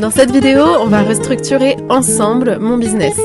Dans cette vidéo, on va restructurer ensemble mon business.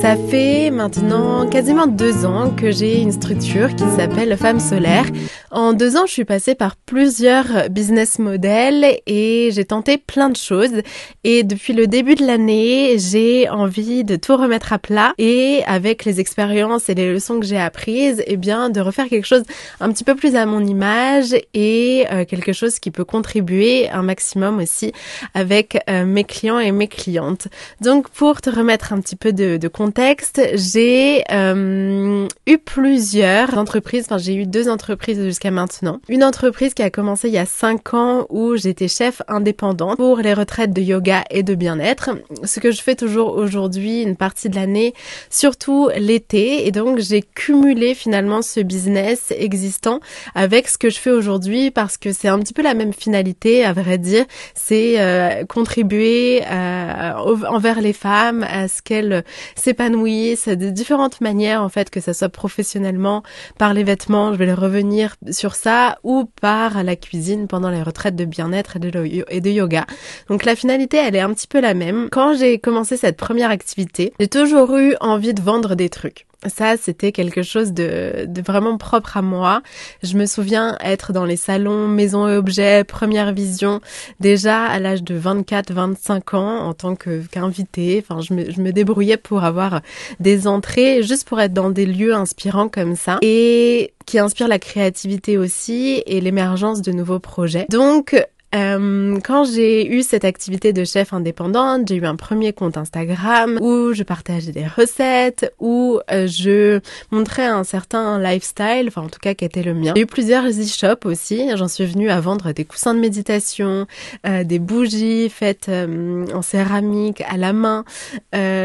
Ça fait maintenant quasiment deux ans que j'ai une structure qui s'appelle Femme Solaire. En deux ans, je suis passée par plusieurs business models et j'ai tenté plein de choses. Et depuis le début de l'année, j'ai envie de tout remettre à plat et avec les expériences et les leçons que j'ai apprises, eh bien, de refaire quelque chose un petit peu plus à mon image et euh, quelque chose qui peut contribuer un maximum aussi avec euh, mes clients et mes clientes. Donc, pour te remettre un petit peu de, contexte, j'ai euh, eu plusieurs entreprises, enfin j'ai eu deux entreprises jusqu'à maintenant. Une entreprise qui a commencé il y a cinq ans où j'étais chef indépendante pour les retraites de yoga et de bien-être. Ce que je fais toujours aujourd'hui, une partie de l'année, surtout l'été. Et donc j'ai cumulé finalement ce business existant avec ce que je fais aujourd'hui parce que c'est un petit peu la même finalité, à vrai dire. C'est euh, contribuer euh, envers les femmes à ce qu'elles s'épanouissent de différentes manières en fait, que ça soit professionnellement, par les vêtements, je vais le revenir sur ça, ou par la cuisine pendant les retraites de bien-être et de yoga. Donc la finalité, elle est un petit peu la même. Quand j'ai commencé cette première activité, j'ai toujours eu envie de vendre des trucs. Ça, c'était quelque chose de, de, vraiment propre à moi. Je me souviens être dans les salons maison et objets, première vision, déjà à l'âge de 24-25 ans en tant qu'invité. enfin, je me, je me débrouillais pour avoir des entrées, juste pour être dans des lieux inspirants comme ça. Et qui inspirent la créativité aussi et l'émergence de nouveaux projets. Donc, euh, quand j'ai eu cette activité de chef indépendante, j'ai eu un premier compte Instagram où je partageais des recettes, où euh, je montrais un certain lifestyle, enfin en tout cas qui était le mien. J'ai eu plusieurs e-shops aussi. J'en suis venue à vendre des coussins de méditation, euh, des bougies faites en céramique à la main,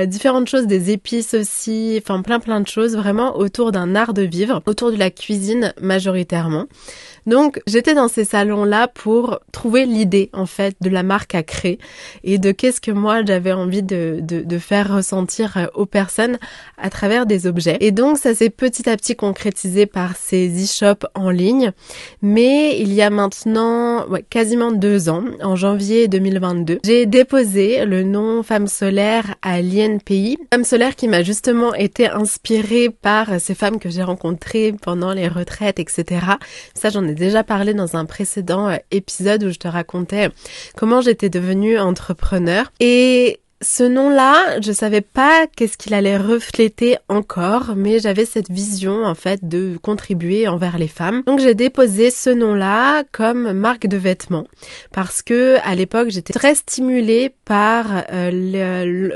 différentes choses, des épices aussi, enfin plein plein de choses vraiment autour d'un art de vivre, autour de la cuisine majoritairement. Donc j'étais dans ces salons-là pour trouver l'idée en fait de la marque à créer et de qu'est-ce que moi j'avais envie de, de, faire ressentir euh, aux personnes à travers des objets. Et donc ça s'est petit à petit concrétisé par ces e-shops en ligne. Mais il y a maintenant quasiment deux ans, en janvier 2022, j'ai déposé le nom Femme Solaire à l'INPI. Femme Solaire qui m'a justement été inspirée par ces femmes que j'ai rencontrées pendant les retraites, etc. Ça j'en ai déjà parlé dans un précédent euh, épisode où je te racontais comment j'étais devenue entrepreneur. Et ce nom-là, je savais pas qu'est-ce qu'il allait refléter encore, mais j'avais cette vision en fait de contribuer envers les femmes. Donc j'ai déposé ce nom-là comme marque de vêtements. Parce que à l'époque j'étais très stimulée par euh,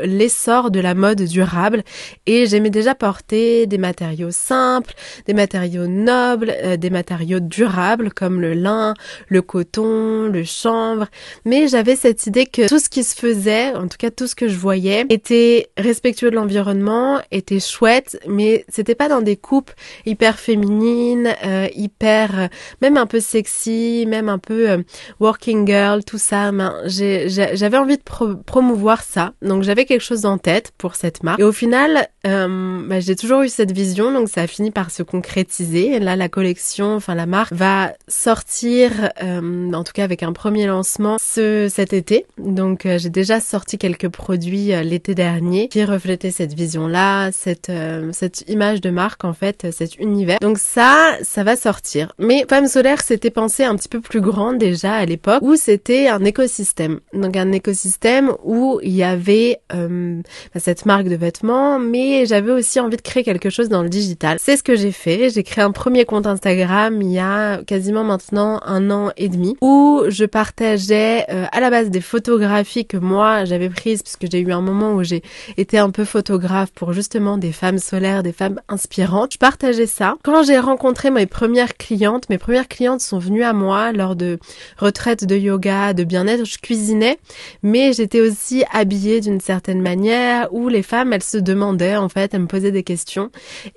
l'essor de la mode durable. Et j'aimais déjà porter des matériaux simples, des matériaux nobles, euh, des matériaux durables comme le lin, le coton, le chanvre, mais j'avais cette idée que tout ce qui se faisait, en tout cas tout ce que je voyais était respectueux de l'environnement, était chouette, mais c'était pas dans des coupes hyper féminines, euh, hyper, euh, même un peu sexy, même un peu euh, working girl, tout ça. J'avais envie de promouvoir ça, donc j'avais quelque chose en tête pour cette marque. Et au final, bah, j'ai toujours eu cette vision, donc ça a fini par se concrétiser. Et là, la collection, enfin la marque va sortir, en tout cas avec un premier lancement ce cet été. Donc j'ai déjà sorti quelques produits euh, l'été dernier qui reflétait cette vision-là, cette euh, cette image de marque en fait, cet univers. Donc ça, ça va sortir. Mais Femme solaire, c'était pensé un petit peu plus grand déjà à l'époque, où c'était un écosystème. Donc un écosystème où il y avait euh, bah, cette marque de vêtements, mais j'avais aussi envie de créer quelque chose dans le digital. C'est ce que j'ai fait. J'ai créé un premier compte Instagram il y a quasiment maintenant un an et demi, où je partageais à la base des photographies que moi j'avais prises puisque j'ai eu un moment où j'ai été un peu photographe pour justement des femmes solaires, des femmes inspirantes. Je partageais ça. Quand j'ai rencontré mes premières clientes, mes premières clientes sont venues à moi lors de retraites de yoga, de bien-être. Je cuisinais, mais j'étais aussi habillée d'une certaine manière où les femmes, elles se demandaient en fait, elles me posaient des questions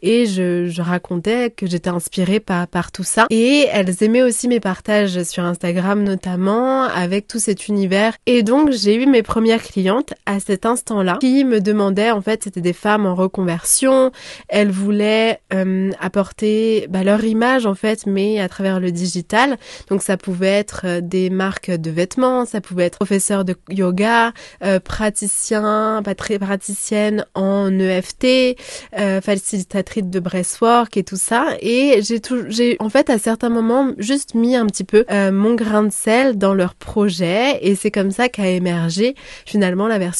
et je, je racontais que j'étais inspirée par, par tout ça. Et elles aimaient aussi mes partages sur Instagram notamment avec tout cet univers. Et donc j'ai eu mes premières clientes à cet instant-là qui me demandaient, en fait, c'était des femmes en reconversion, elles voulaient euh, apporter bah, leur image, en fait, mais à travers le digital. Donc ça pouvait être euh, des marques de vêtements, ça pouvait être professeur de yoga, euh, praticien, praticienne en EFT, euh, facilitatrice de breastwork et tout ça. Et j'ai en fait à certains moments juste mis un petit peu euh, mon grain de sel dans leur projet et c'est comme ça qu'a émergé finalement la version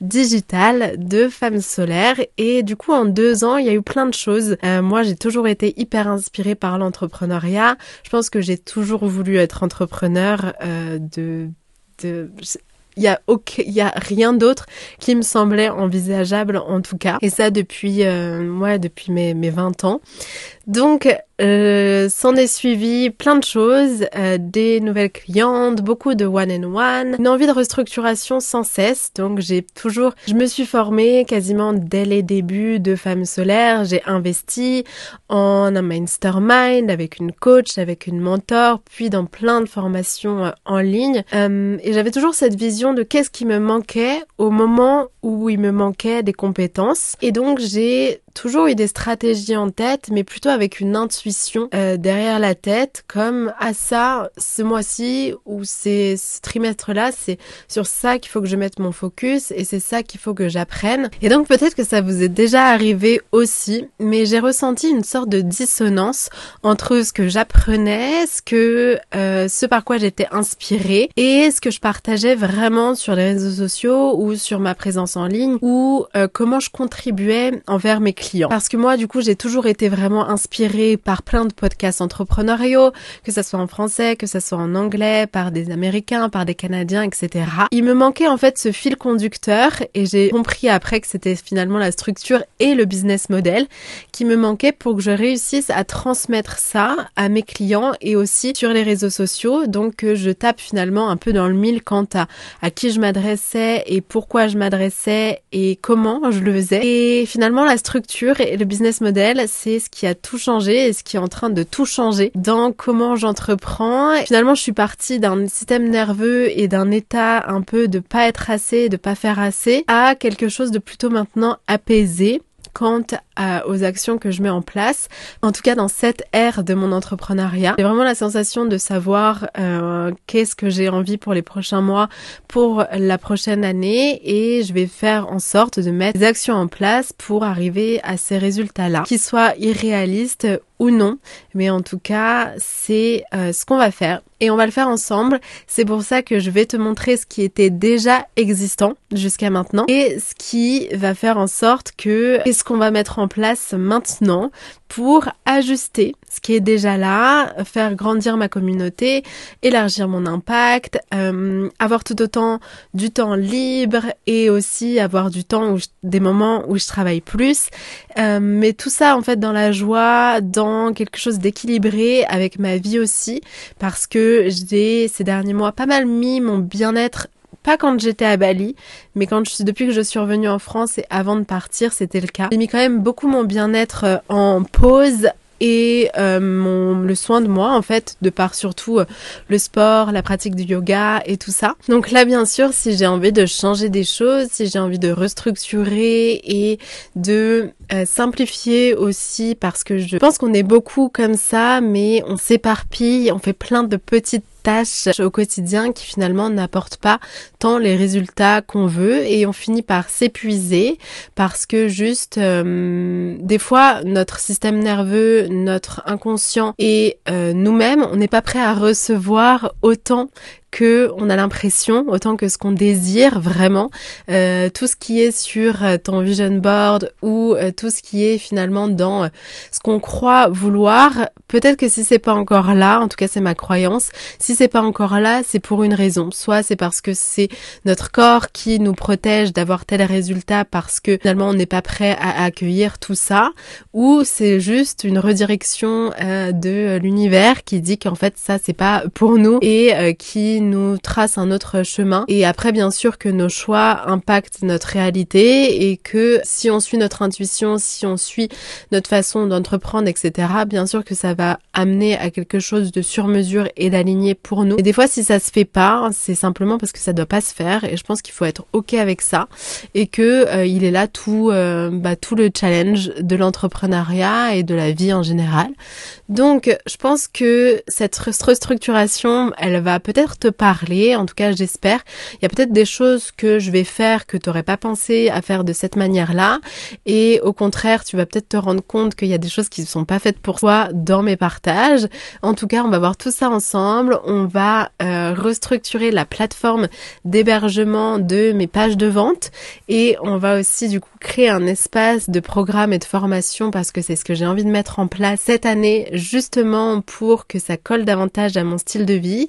digitale de Femmes Solaires. Et du coup en deux ans il y a eu plein de choses. Euh, moi j'ai toujours été hyper inspirée par l'entrepreneuriat. Je pense que j'ai toujours voulu être entrepreneur euh, de de il y a rien d'autre qui me semblait envisageable en tout cas et ça depuis euh, ouais depuis mes mes 20 ans donc euh, s'en est suivi plein de choses, euh, des nouvelles clientes, beaucoup de one and one, une envie de restructuration sans cesse. Donc j'ai toujours, je me suis formée quasiment dès les débuts de Femmes Solaires. J'ai investi en un mastermind avec une coach, avec une mentor, puis dans plein de formations euh, en ligne. Euh, et j'avais toujours cette vision de qu'est-ce qui me manquait au moment où il me manquait des compétences. Et donc j'ai toujours eu des stratégies en tête, mais plutôt avec une intuition euh, derrière la tête, comme à ça, ce mois-ci ou ces, ce trimestre-là, c'est sur ça qu'il faut que je mette mon focus et c'est ça qu'il faut que j'apprenne. Et donc peut-être que ça vous est déjà arrivé aussi, mais j'ai ressenti une sorte de dissonance entre ce que j'apprenais, ce que euh, ce par quoi j'étais inspirée et ce que je partageais vraiment sur les réseaux sociaux ou sur ma présence en ligne ou euh, comment je contribuais envers mes Parce que moi, du coup, j'ai toujours été vraiment inspirée par plein de podcasts entrepreneuriaux, que ça soit en français, que ça soit en anglais, par des Américains, par des Canadiens, etc. Il me manquait en fait ce fil conducteur et j'ai compris après que c'était finalement la structure et le business model qui me manquait pour que je réussisse à transmettre ça à mes clients et aussi sur les réseaux sociaux. Donc que je tape finalement un peu dans le mille quant à à qui je m'adressais et pourquoi je m'adressais et comment je le faisais. Et finalement la structure et le business model, c'est ce qui a tout changé et ce qui est en train de tout changer dans comment j'entreprends. Finalement, je suis partie d'un système nerveux et d'un état un peu de pas être assez, de pas faire assez, à quelque chose de plutôt maintenant apaisé quant aux actions que je mets en place. En tout cas, dans cette ère de mon entrepreneuriat, j'ai vraiment la sensation de savoir euh, qu'est-ce que j'ai envie pour les prochains mois, pour la prochaine année, et je vais faire en sorte de mettre des actions en place pour arriver à ces résultats-là, qu'ils soient irréalistes ou non, mais en tout cas, c'est euh, ce qu'on va faire. Et on va le faire ensemble. C'est pour ça que je vais te montrer ce qui était déjà existant jusqu'à maintenant. Et ce qui va faire en sorte que qu'est-ce qu'on va mettre en place maintenant pour ajuster ce qui est déjà là, faire grandir ma communauté, élargir mon impact, euh, avoir tout autant du temps libre et aussi avoir du temps où des moments où je travaille plus. Euh, mais tout ça en fait dans la joie, dans quelque chose d'équilibré avec ma vie aussi, parce que j'ai ces derniers mois pas mal mis mon bien-être pas quand j'étais à Bali, mais quand je depuis que je suis revenue en France et avant de partir, c'était le cas. J'ai mis quand même beaucoup mon bien-être euh, en pause et euh, mon le soin de moi en fait de par surtout euh, le sport, la pratique du yoga et tout ça. Donc là bien sûr si j'ai envie de changer des choses, si j'ai envie de restructurer et de simplifier aussi parce que je pense qu'on est beaucoup comme ça mais on s'éparpille, on fait plein de petites tâches au quotidien qui finalement n'apportent pas tant les résultats qu'on veut et on finit par s'épuiser parce que juste euh, des fois notre système nerveux, notre inconscient et euh, nous-mêmes, on n'est pas prêt à recevoir autant que on a l'impression, autant que ce qu'on désire vraiment, euh, tout ce qui est sur euh, ton vision board ou euh, tout ce qui est finalement dans ce qu'on croit vouloir, peut-être que si c'est pas encore là, en tout cas c'est ma croyance, si c'est pas encore là, c'est pour une raison. Soit c'est parce que c'est notre corps qui nous protège d'avoir tel résultat parce que finalement on n'est pas prêt à accueillir tout ça, ou c'est juste une redirection de l'univers qui dit qu'en fait ça c'est pas pour nous et qui nous trace un autre chemin. Et après, bien sûr que nos choix impactent notre réalité et que si on suit notre intuition, si on suit notre façon d'entreprendre, etc., bien sûr que ça va amener à quelque chose de sur mesure et d'aligné pour nous. Et des fois, si ça se fait pas, c'est simplement parce que ça doit pas se faire. Et je pense qu'il faut être ok avec ça et que euh, il est là tout, euh, bah, tout le challenge de l'entrepreneuriat et de la vie en général. Donc, je pense que cette restructuration, elle va peut-être te parler. En tout cas, j'espère. Il y a peut-être des choses que je vais faire que tu n'aurais pas pensé à faire de cette manière-là. Et au contraire, tu vas peut-être te rendre compte qu'il y a des choses qui ne sont pas faites pour toi dans mes partages. En tout cas, on va voir tout ça ensemble. On va euh, restructurer la plateforme d'hébergement de mes pages de vente et on va aussi du coup créer un espace de programme et de formation parce que c'est ce que j'ai envie de mettre en place cette année justement pour que ça colle davantage à mon style de vie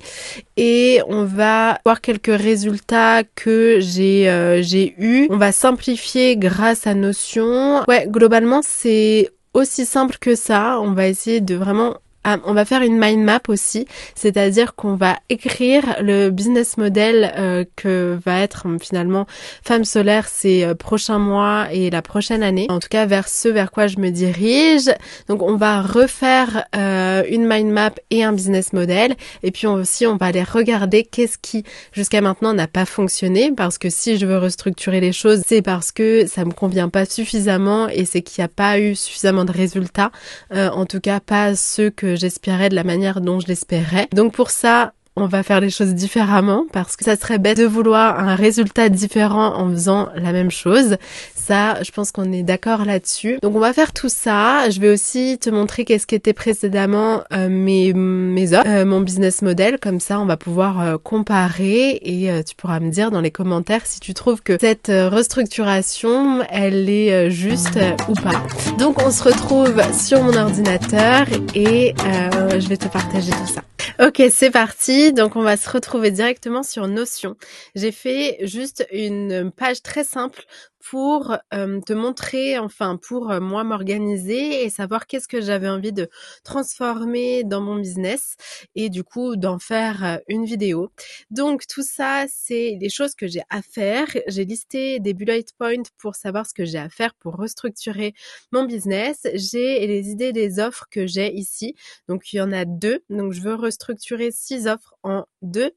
et on va voir quelques résultats que j'ai euh, j'ai eu. On va simplifier grâce à Notion. Ouais, globalement c'est aussi simple que ça. On va essayer de vraiment ah, on va faire une mind map aussi, c'est-à-dire qu'on va écrire le business model euh, que va être euh, finalement Femme solaire ces euh, prochains mois et la prochaine année. En tout cas, vers ce vers quoi je me dirige. Donc, on va refaire une mind map et un business model. Et puis aussi, on va aller regarder qu'est-ce qui jusqu'à maintenant n'a pas fonctionné. Parce que si je veux restructurer les choses, c'est parce que ça me convient pas suffisamment et c'est qu'il n'y a pas eu suffisamment de résultats. en tout cas, pas ceux que j'espérais de la manière dont je l'espérais. Donc pour ça, on va faire les choses différemment parce que ça serait bête de vouloir un résultat différent en faisant la même chose. Ça, je pense qu'on est d'accord là-dessus. Donc on va faire tout ça. Je vais aussi te montrer qu'est-ce qui était précédemment euh, mes mes offres, euh, mon business model. Comme ça, on va pouvoir euh, comparer et tu pourras me dire dans les commentaires si tu trouves que cette restructuration, elle est juste ou pas. Donc on se retrouve sur mon ordinateur et je vais te partager tout ça. Ok, c'est parti. Donc, on va se retrouver directement sur Notion. J'ai fait juste une page très simple pour te montrer, enfin pour moi m'organiser et savoir qu'est-ce que j'avais envie de transformer dans mon business et du coup d'en faire une vidéo. Donc tout ça, c'est des choses que j'ai à faire. J'ai listé des bullet points pour savoir ce que j'ai à faire pour restructurer mon business. J'ai les idées des offres que j'ai ici. Donc il y en a deux. Donc je veux restructurer six offres en deux,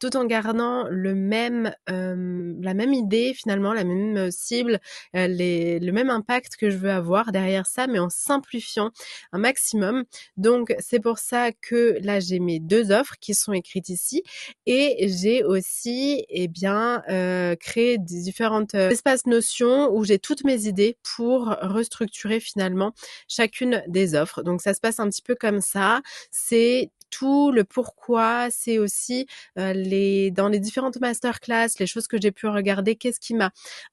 tout en gardant le même, la même idée finalement, la même euh, le même impact que je veux avoir derrière ça, mais en simplifiant un maximum. Donc c'est pour ça que là j'ai mes deux offres qui sont écrites ici et j'ai aussi eh bien euh, créé des différentes euh, espaces notions où j'ai toutes mes idées pour restructurer finalement chacune des offres. Donc ça se passe un petit peu comme ça. C'est tout, le pourquoi, c'est aussi euh, les dans les différentes masterclass, les choses que j'ai pu regarder, qu'est-ce qui m'a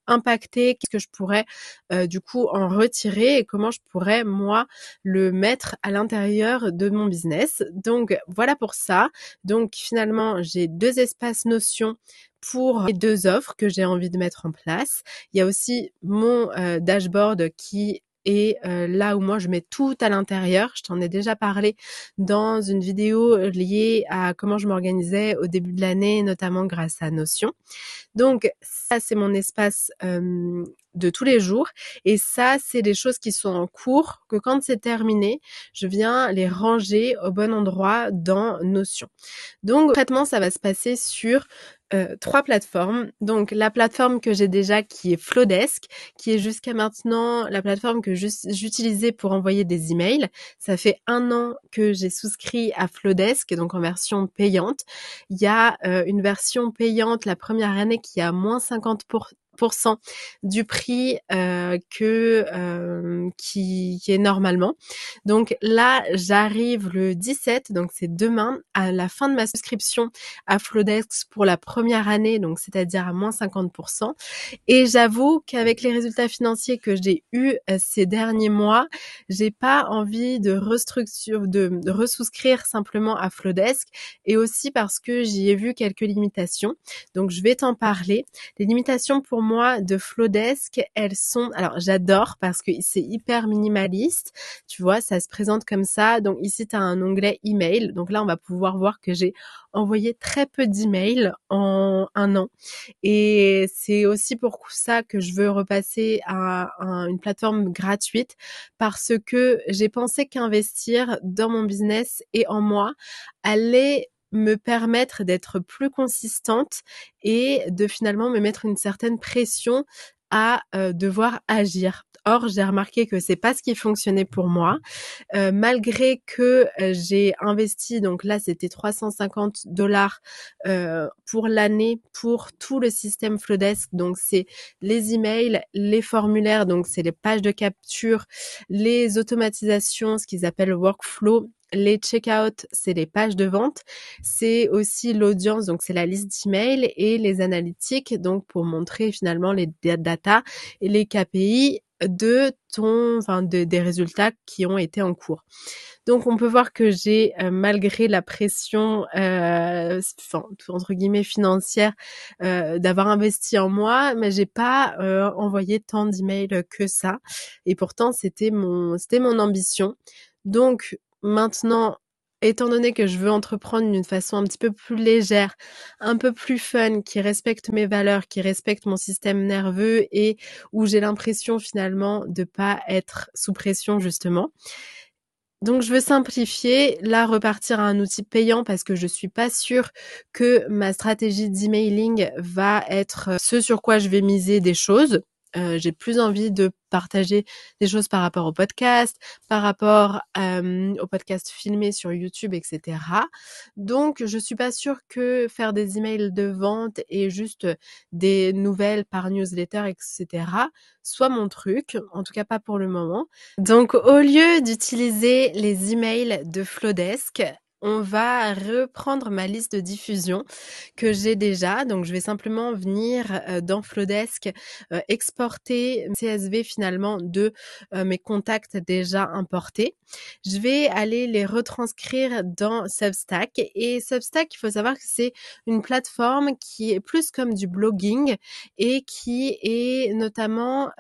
impacté, qu'est-ce que je pourrais euh, du coup en retirer et comment je pourrais moi le mettre à l'intérieur de mon business. Donc voilà pour ça. Donc finalement, j'ai deux espaces notions pour les deux offres que j'ai envie de mettre en place. Il y a aussi mon euh, dashboard qui et euh, là où moi je mets tout à l'intérieur, je t'en ai déjà parlé dans une vidéo liée à comment je m'organisais au début de l'année, notamment grâce à Notion. Donc ça c'est mon espace de tous les jours et ça c'est des choses qui sont en cours que quand c'est terminé, je viens les ranger au bon endroit dans Notion. Donc concrètement ça va se passer sur euh, trois plateformes. Donc la plateforme que j'ai déjà qui est Flowdesk, qui est jusqu'à maintenant la plateforme que j'utilisais pour envoyer des emails. Ça fait un an que j'ai souscrit à Flowdesk, donc en version payante. Il y a euh, une version payante la première année qui a moins 50 du prix euh, que euh, qui, est normalement. Donc là, j'arrive le 17, donc c'est demain, à la fin de ma souscription à Flodex pour la première année, donc c'est-à-dire à moins 50%. Et j'avoue qu'avec les résultats financiers que j'ai eus euh, ces derniers mois, j'ai pas envie de restructure, de, de resouscrire simplement à Flodesk et aussi parce que j'y ai vu quelques limitations. Donc je vais t'en parler. Les limitations pour moi de Flowdesk, elles sont, alors j'adore parce que c'est hyper minimaliste. Tu vois, ça se présente comme ça. Donc ici, tu as un onglet email. Donc là, on va pouvoir voir que j'ai envoyé très peu d'emails en un an. Et c'est aussi pour ça que je veux repasser à, une plateforme gratuite parce que j'ai pensé qu'investir dans mon business et en moi allait me permettre d'être plus consistante et de finalement me mettre une certaine pression à euh, devoir agir. Or, j'ai remarqué que c'est pas ce qui fonctionnait pour moi, euh, malgré que euh, j'ai investi. Donc là, c'était 350 dollars pour l'année pour tout le système Flowdesk. Donc c'est les emails, les formulaires, donc c'est les pages de capture, les automatisations, ce qu'ils appellent workflow les checkouts, c'est les pages de vente. C'est aussi l'audience, donc c'est la liste d'emails et les analytiques, donc pour montrer finalement les data et les KPI de ton, enfin de, des résultats qui ont été en cours. Donc on peut voir que j'ai, euh, malgré la pression, euh, entre guillemets financière, euh, d'avoir investi en moi, mais j'ai pas euh, envoyé tant d'emails que ça. Et pourtant c'était mon, c'était mon ambition. Donc Maintenant, étant donné que je veux entreprendre d'une façon un petit peu plus légère, un peu plus fun, qui respecte mes valeurs, qui respecte mon système nerveux et où j'ai l'impression finalement de pas être sous pression justement. Donc je veux simplifier, là repartir à un outil payant parce que je suis pas sûre que ma stratégie d'emailing va être ce sur quoi je vais miser des choses. Euh, j'ai plus envie de partager des choses par rapport au podcast, par rapport euh, au podcast filmé sur YouTube, etc. Donc, je suis pas sûre que faire des emails de vente et juste des nouvelles par newsletter, etc. soit mon truc. En tout cas, pas pour le moment. Donc, au lieu d'utiliser les emails de Flowdesk, on va reprendre ma liste de diffusion que j'ai déjà. Donc, je vais simplement venir euh, dans Flowdesk euh, exporter CSV finalement de euh, mes contacts déjà importés. Je vais aller les retranscrire dans Substack. Et Substack, il faut savoir que c'est une plateforme qui est plus comme du blogging et qui est notamment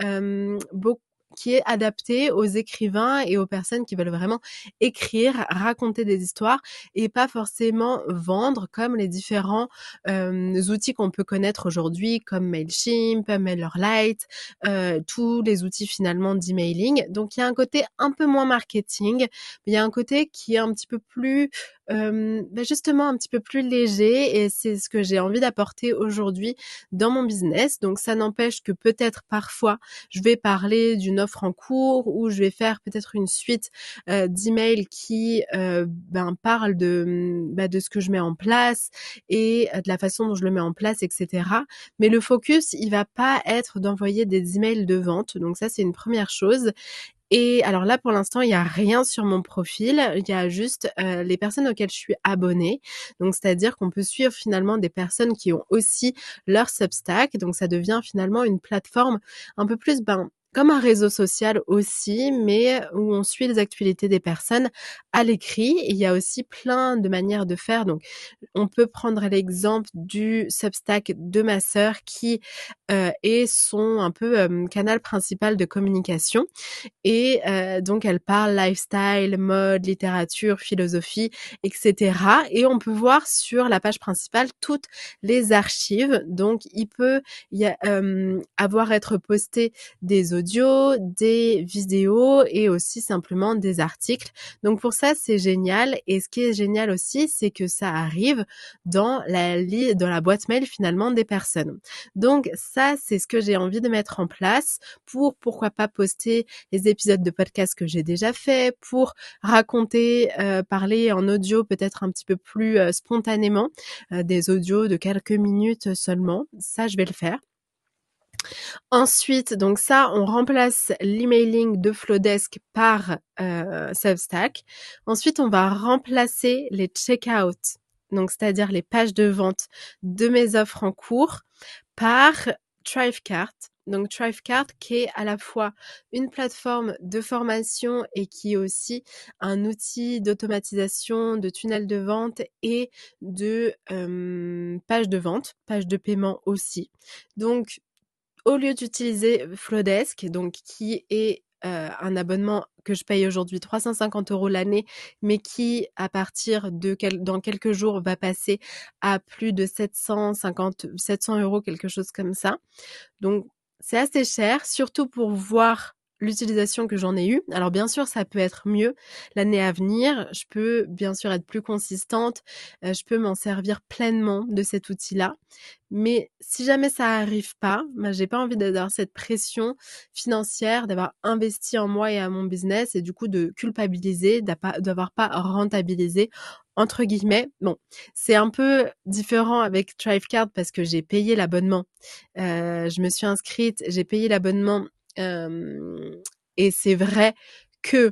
beaucoup qui est adapté aux écrivains et aux personnes qui veulent vraiment écrire, raconter des histoires et pas forcément vendre comme les différents euh, outils qu'on peut connaître aujourd'hui comme Mailchimp, MailerLite, euh, tous les outils finalement d'emailing. Donc il y a un côté un peu moins marketing, mais il y a un côté qui est un petit peu plus bah, justement un petit peu plus léger et c'est ce que j'ai envie d'apporter aujourd'hui dans mon business. Donc ça n'empêche que peut-être parfois je vais parler d'une offre en cours ou je vais faire peut-être une suite euh, d'emails qui euh, ben, parle de, bah, de ce que je mets en place et de la façon dont je le mets en place, etc. Mais le focus, il va pas être d'envoyer des emails de vente. Donc ça, c'est une première chose. Et alors là, pour l'instant, il n'y a rien sur mon profil. Il y a juste euh, les personnes auxquelles je suis abonnée. Donc, c'est-à-dire qu'on peut suivre finalement des personnes qui ont aussi leur Substack. Donc, ça devient finalement une plateforme un peu plus, ben, comme un réseau social aussi, mais où on suit les actualités des personnes à l'écrit. Il y a aussi plein de manières de faire. Donc, on peut prendre l'exemple du Substack de ma sœur qui euh, est son un peu euh, canal principal de communication. Et euh, donc, elle parle lifestyle, mode, littérature, philosophie, etc. Et on peut voir sur la page principale toutes les archives. Donc, il peut y avoir être posté des des vidéos et aussi simplement des articles. Donc pour ça, c'est génial. Et ce qui est génial aussi, c'est que ça arrive dans la, dans la boîte mail finalement des personnes. Donc ça, c'est ce que j'ai envie de mettre en place pour pourquoi pas poster les épisodes de podcast que j'ai déjà fait, pour raconter, euh, parler en audio peut-être un petit peu plus euh, spontanément, euh, des audios de quelques minutes seulement. Ça, je vais le faire. Ensuite, donc ça, on remplace l'emailing de Flowdesk par euh, Substack. Ensuite, on va remplacer les checkouts, donc c'est-à-dire les pages de vente de mes offres en cours, par Thrivecart. Donc Thrivecart qui est à la fois une plateforme de formation et qui est aussi un outil d'automatisation de tunnels de vente et de euh, pages de vente, pages de paiement aussi. Donc au lieu d'utiliser Flowdesk, donc qui est euh, un abonnement que je paye aujourd'hui 350 euros l'année, mais qui, à partir de dans quelques jours, va passer à plus de 750, 700 euros, quelque chose comme ça. Donc, c'est assez cher, surtout pour voir l'utilisation que j'en ai eue. Alors bien sûr, ça peut être mieux l'année à venir. Je peux bien sûr être plus consistante. Euh, je peux m'en servir pleinement de cet outil-là. Mais si jamais ça arrive pas, bah, j'ai pas envie d'avoir cette pression financière, d'avoir investi en moi et à mon business et du coup de culpabiliser, d'avoir pas rentabilisé entre guillemets. Bon, c'est un peu différent avec Thrivecard parce que j'ai payé l'abonnement. Euh, je me suis inscrite, j'ai payé l'abonnement et c'est vrai que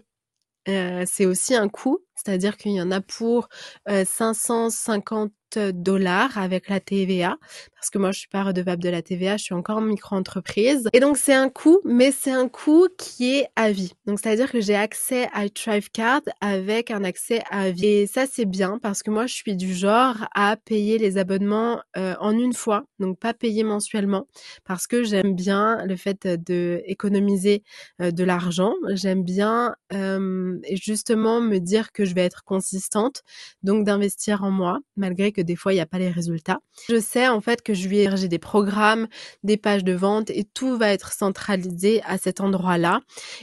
c'est aussi un coût, c'est-à-dire qu'il y en a pour 550 dollars avec la TVA parce que moi je suis pas redevable de la TVA, je suis encore micro-entreprise. Et donc c'est un coût, mais c'est un coût qui est à vie. Donc c'est-à-dire que j'ai accès à Thrivecard avec un accès à vie. Et ça c'est bien parce que moi je suis du genre à payer les abonnements euh, en une fois, donc pas payer mensuellement parce que j'aime bien le fait de économiser euh, de l'argent. J'aime bien euh, justement me dire que vais être consistante, donc d'investir en moi malgré que des fois il n'y a pas les résultats. Je sais en fait que je vais j'ai des programmes, des pages de vente et tout va être centralisé à cet endroit-là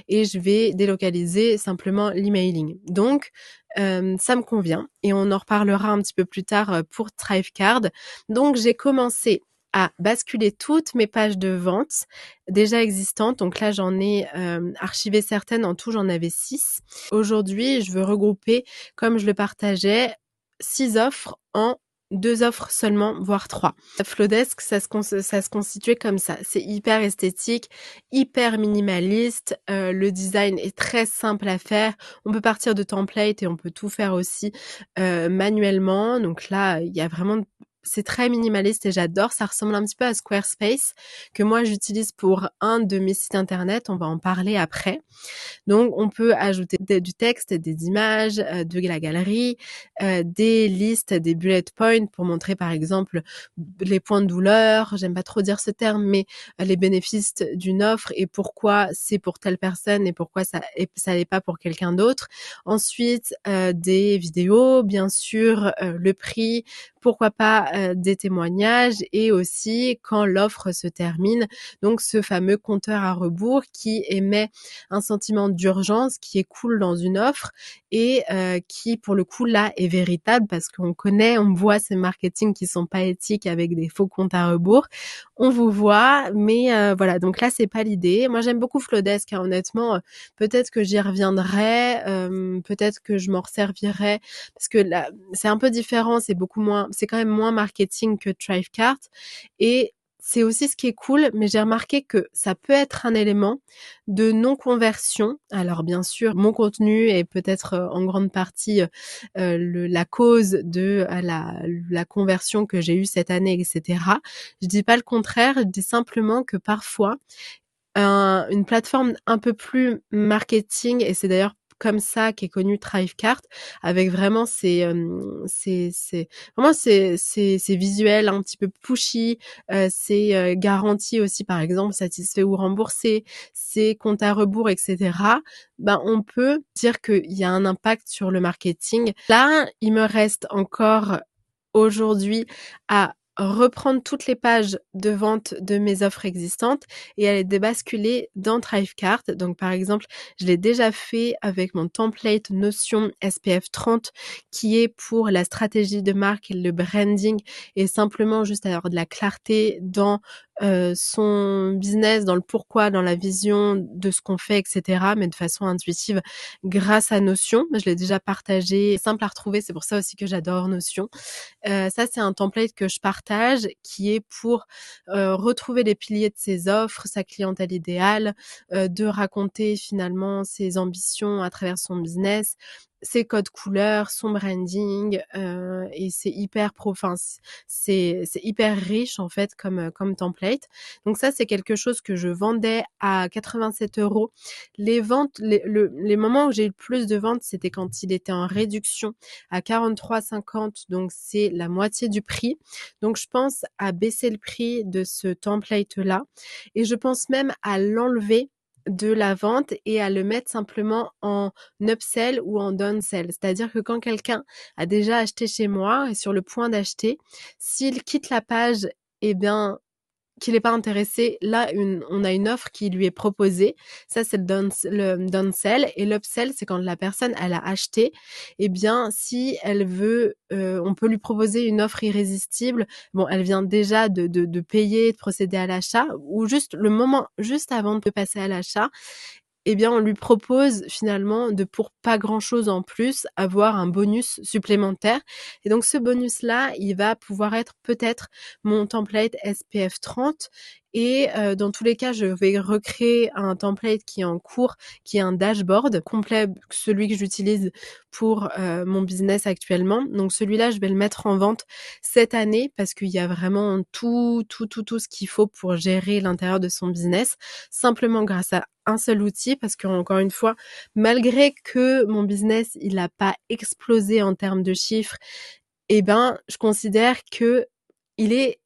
et je vais délocaliser simplement l'emailing. Donc euh, ça me convient et on en reparlera un petit peu plus tard euh, pour Thrivecard. Donc j'ai commencé à basculer toutes mes pages de vente déjà existantes. Donc là, j'en ai euh, archivé certaines. En tout, j'en avais six. Aujourd'hui, je veux regrouper, comme je le partageais, six offres en deux offres seulement, voire trois. Flowdesk, ça se, ça se constituait comme ça. C'est hyper esthétique, hyper minimaliste. Euh, le design est très simple à faire. On peut partir de template et on peut tout faire aussi euh, manuellement. Donc là, il y a vraiment c'est très minimaliste et j'adore. Ça ressemble un petit peu à Squarespace que moi j'utilise pour un de mes sites internet. On va en parler après. Donc on peut ajouter du texte, des images, euh, de la galerie, euh, des listes, des bullet points pour montrer par exemple les points de douleur. J'aime pas trop dire ce terme, mais euh, les bénéfices d'une offre et pourquoi c'est pour telle personne et pourquoi ça et ça n'est pas pour quelqu'un d'autre. Ensuite des vidéos, bien sûr le prix, pourquoi pas euh, des témoignages et aussi quand l'offre se termine. Donc ce fameux compteur à rebours qui émet un sentiment d'urgence qui est cool dans une offre et euh, qui pour le coup là est véritable parce qu'on connaît, on voit ces marketing qui sont pas éthiques avec des faux comptes à rebours. On vous voit, mais euh, voilà. Donc là c'est pas l'idée. Moi j'aime beaucoup Flowdesk. Hein, honnêtement, peut-être que j'y reviendrai, peut-être que je m'en resservirai parce que là c'est un peu différent. C'est beaucoup moins, c'est quand même moins marketing que Thrivecart et c'est aussi ce qui est cool, mais j'ai remarqué que ça peut être un élément de non-conversion. Alors bien sûr, mon contenu est peut-être euh, en grande partie euh, la cause de euh, la, la conversion que j'ai eue cette année, etc. Je dis pas le contraire, je dis simplement que parfois, une plateforme un peu plus marketing, et c'est d'ailleurs comme ça qui est connu Thrivecart avec vraiment ces c'est c'est vraiment ces ces visuels un petit peu pushy, euh, c'est euh, garanti aussi par exemple satisfait ou remboursé, c'est compte à rebours etc. Ben on peut dire qu'il y a un impact sur le marketing. Là, il me reste encore aujourd'hui à reprendre toutes les pages de vente de mes offres existantes et aller débasculer dans Thrivecart. Donc par exemple, je l'ai déjà fait avec mon template Notion SPF 30 qui est pour la stratégie de marque le branding et simplement juste avoir de la clarté dans euh, son business, dans le pourquoi, dans la vision de ce qu'on fait, etc. Mais de façon intuitive grâce à Notion. Je l'ai déjà partagé, simple à retrouver. C'est pour ça aussi que j'adore Notion. Euh, ça, c'est un template que je partage qui est pour euh, retrouver les piliers de ses offres, sa clientèle idéale, de raconter finalement ses ambitions à travers son business, ses codes couleurs, son branding euh, et c'est hyper pro, c'est c'est hyper riche en fait comme comme template. Donc ça c'est quelque chose que je vendais à 87 euros. Les ventes, les, le, les moments où j'ai eu le plus de ventes, c'était quand il était en réduction à 43,50, donc c'est la moitié du prix. Donc je pense à baisser le prix de ce template là et je pense même à l'enlever de la vente et à le mettre simplement en upsell ou en downsell. C'est-à-dire que quand quelqu'un a déjà acheté chez moi et sur le point d'acheter, s'il quitte la page, eh bien, qu'il n'est pas intéressé, là, on a une offre qui lui est proposée. Ça, c'est le, down, le downsell. Et l'upsell, c'est quand la personne, elle a acheté. Eh bien, si elle veut, euh, on peut lui proposer une offre irrésistible. Bon, elle vient déjà de, de, de payer, de procéder à l'achat, ou juste le moment, juste avant de passer à l'achat eh bien, on lui propose finalement de pour pas grand chose en plus avoir un bonus supplémentaire. Et donc, ce bonus-là, il va pouvoir être peut-être mon template SPF 30 et euh, dans tous les cas, je vais recréer un template qui est en cours, qui est un dashboard complet, celui que j'utilise pour euh, mon business actuellement. Donc celui-là, je vais le mettre en vente cette année parce qu'il y a vraiment tout, tout, tout, tout ce qu'il faut pour gérer l'intérieur de son business, simplement grâce à un seul outil parce que encore une fois, malgré que mon business il n'a pas explosé en termes de chiffres, eh ben je considère que il est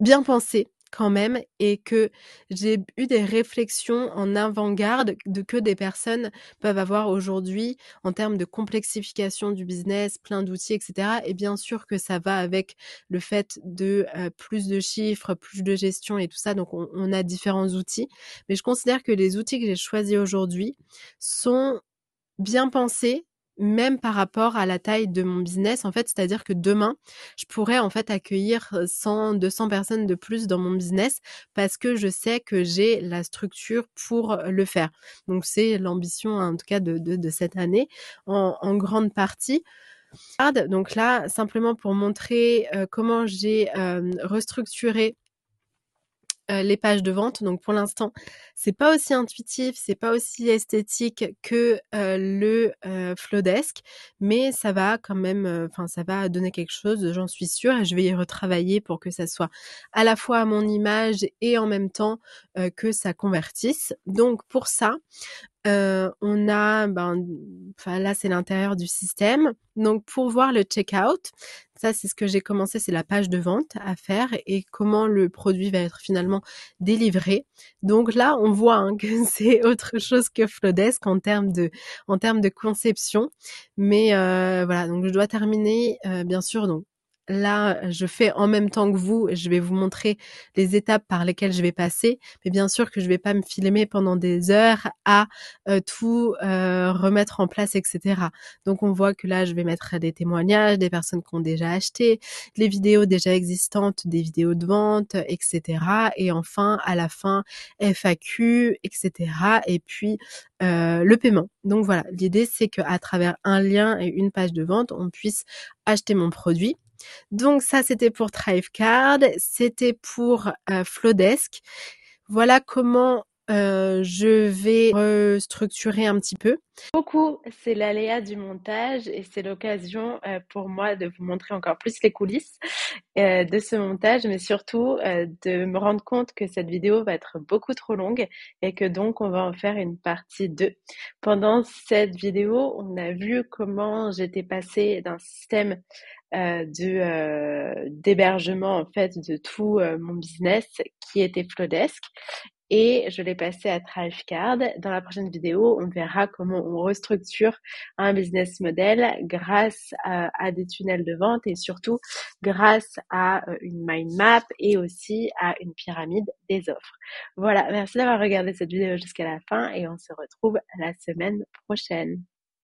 bien pensé quand même et que j'ai eu des réflexions en avant-garde de que des personnes peuvent avoir aujourd'hui en termes de complexification du business, plein d'outils, etc. Et bien sûr que ça va avec le fait de plus de chiffres, plus de gestion et tout ça. Donc on, on a différents outils, mais je considère que les outils que j'ai choisis aujourd'hui sont bien pensés même par rapport à la taille de mon business, en fait, c'est-à-dire que demain, je pourrais en fait accueillir 100, 200 personnes de plus dans mon business parce que je sais que j'ai la structure pour le faire. Donc c'est l'ambition en tout cas de, cette année en, grande partie. Donc là, simplement pour montrer euh, comment j'ai euh, restructuré euh, les pages de vente. Donc pour l'instant, c'est pas aussi intuitif, c'est pas aussi esthétique que euh, le euh, Flowdesk, mais ça va quand même, enfin ça va donner quelque chose, j'en suis sûre, et je vais y retravailler pour que ça soit à la fois à mon image et en même temps que ça convertisse. Donc pour ça, euh, on a, ben, enfin là c'est l'intérieur du système. Donc pour voir le checkout, ça c'est ce que j'ai commencé, c'est la page de vente à faire et comment le produit va être finalement délivré. Donc là on voit hein, que c'est autre chose que Flowdesk en termes de en termes de conception. Mais euh, voilà, donc je dois terminer euh, bien sûr donc là, je fais en même temps que vous, je vais vous montrer les étapes par lesquelles je vais passer. Mais bien sûr que je vais pas me filmer pendant des heures à euh, tout euh, remettre en place, etc. Donc on voit que là, je vais mettre des témoignages des personnes qui ont déjà acheté, les vidéos déjà existantes, des vidéos de vente, etc. Et enfin, à la fin, FAQ, etc. Et puis euh, le paiement. Donc voilà, l'idée c'est qu'à travers un lien et une page de vente, on puisse acheter mon produit donc ça, c'était pour Thrivecard, c'était pour euh, Flowdesk. Voilà comment euh, je vais restructurer un petit peu. Beaucoup, c'est l'aléa du montage et c'est l'occasion euh, pour moi de vous montrer encore plus les coulisses euh, de ce montage, mais surtout de me rendre compte que cette vidéo va être beaucoup trop longue et que donc on va en faire une partie 2. Pendant cette vidéo, on a vu comment j'étais passée d'un système de euh, d'hébergement en fait de tout euh, mon business qui était Flowdesk et je l'ai passé à Thrivecard. Dans la prochaine vidéo, on verra comment on restructure un business model grâce à, à des tunnels de vente et surtout grâce à une mind map et aussi à une pyramide des offres. Voilà, merci d'avoir regardé cette vidéo jusqu'à la fin et on se retrouve la semaine prochaine.